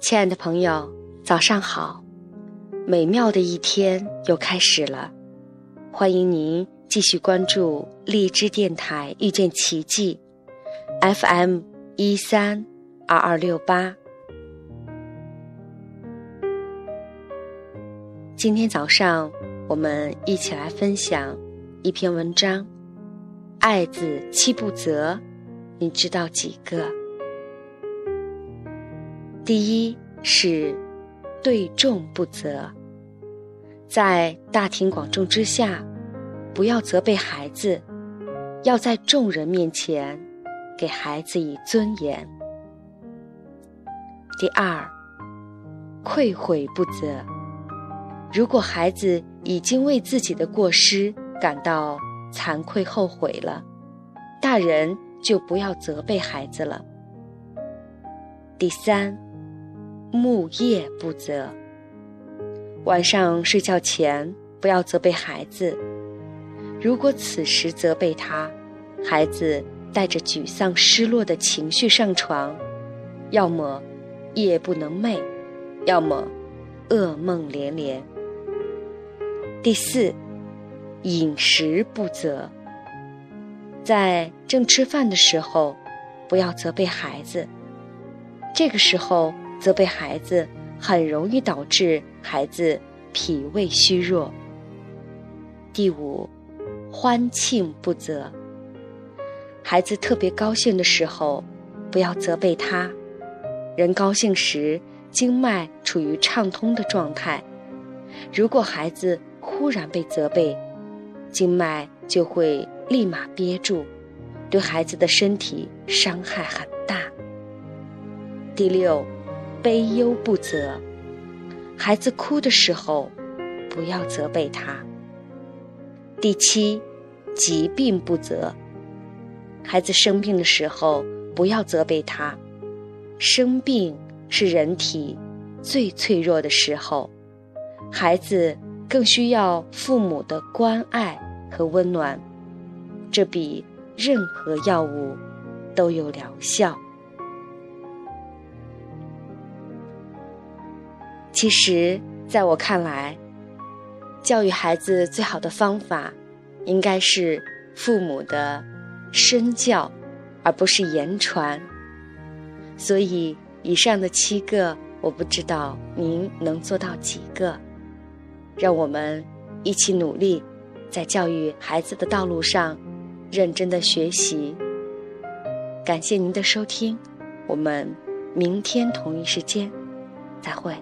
亲爱的朋友，早上好！美妙的一天又开始了，欢迎您继续关注荔枝电台遇见奇迹 FM 一三二二六八。今天早上，我们一起来分享一篇文章：爱字七不责，你知道几个？第一是对众不责，在大庭广众之下，不要责备孩子，要在众人面前给孩子以尊严。第二，愧悔不责，如果孩子已经为自己的过失感到惭愧后悔了，大人就不要责备孩子了。第三。木叶不责。晚上睡觉前不要责备孩子。如果此时责备他，孩子带着沮丧、失落的情绪上床，要么夜不能寐，要么噩梦连连。第四，饮食不责。在正吃饭的时候，不要责备孩子。这个时候。责备孩子很容易导致孩子脾胃虚弱。第五，欢庆不责。孩子特别高兴的时候，不要责备他。人高兴时，经脉处于畅通的状态。如果孩子忽然被责备，经脉就会立马憋住，对孩子的身体伤害很大。第六。悲忧不责，孩子哭的时候，不要责备他。第七，疾病不责，孩子生病的时候，不要责备他。生病是人体最脆弱的时候，孩子更需要父母的关爱和温暖，这比任何药物都有疗效。其实，在我看来，教育孩子最好的方法，应该是父母的身教，而不是言传。所以，以上的七个，我不知道您能做到几个。让我们一起努力，在教育孩子的道路上，认真的学习。感谢您的收听，我们明天同一时间再会。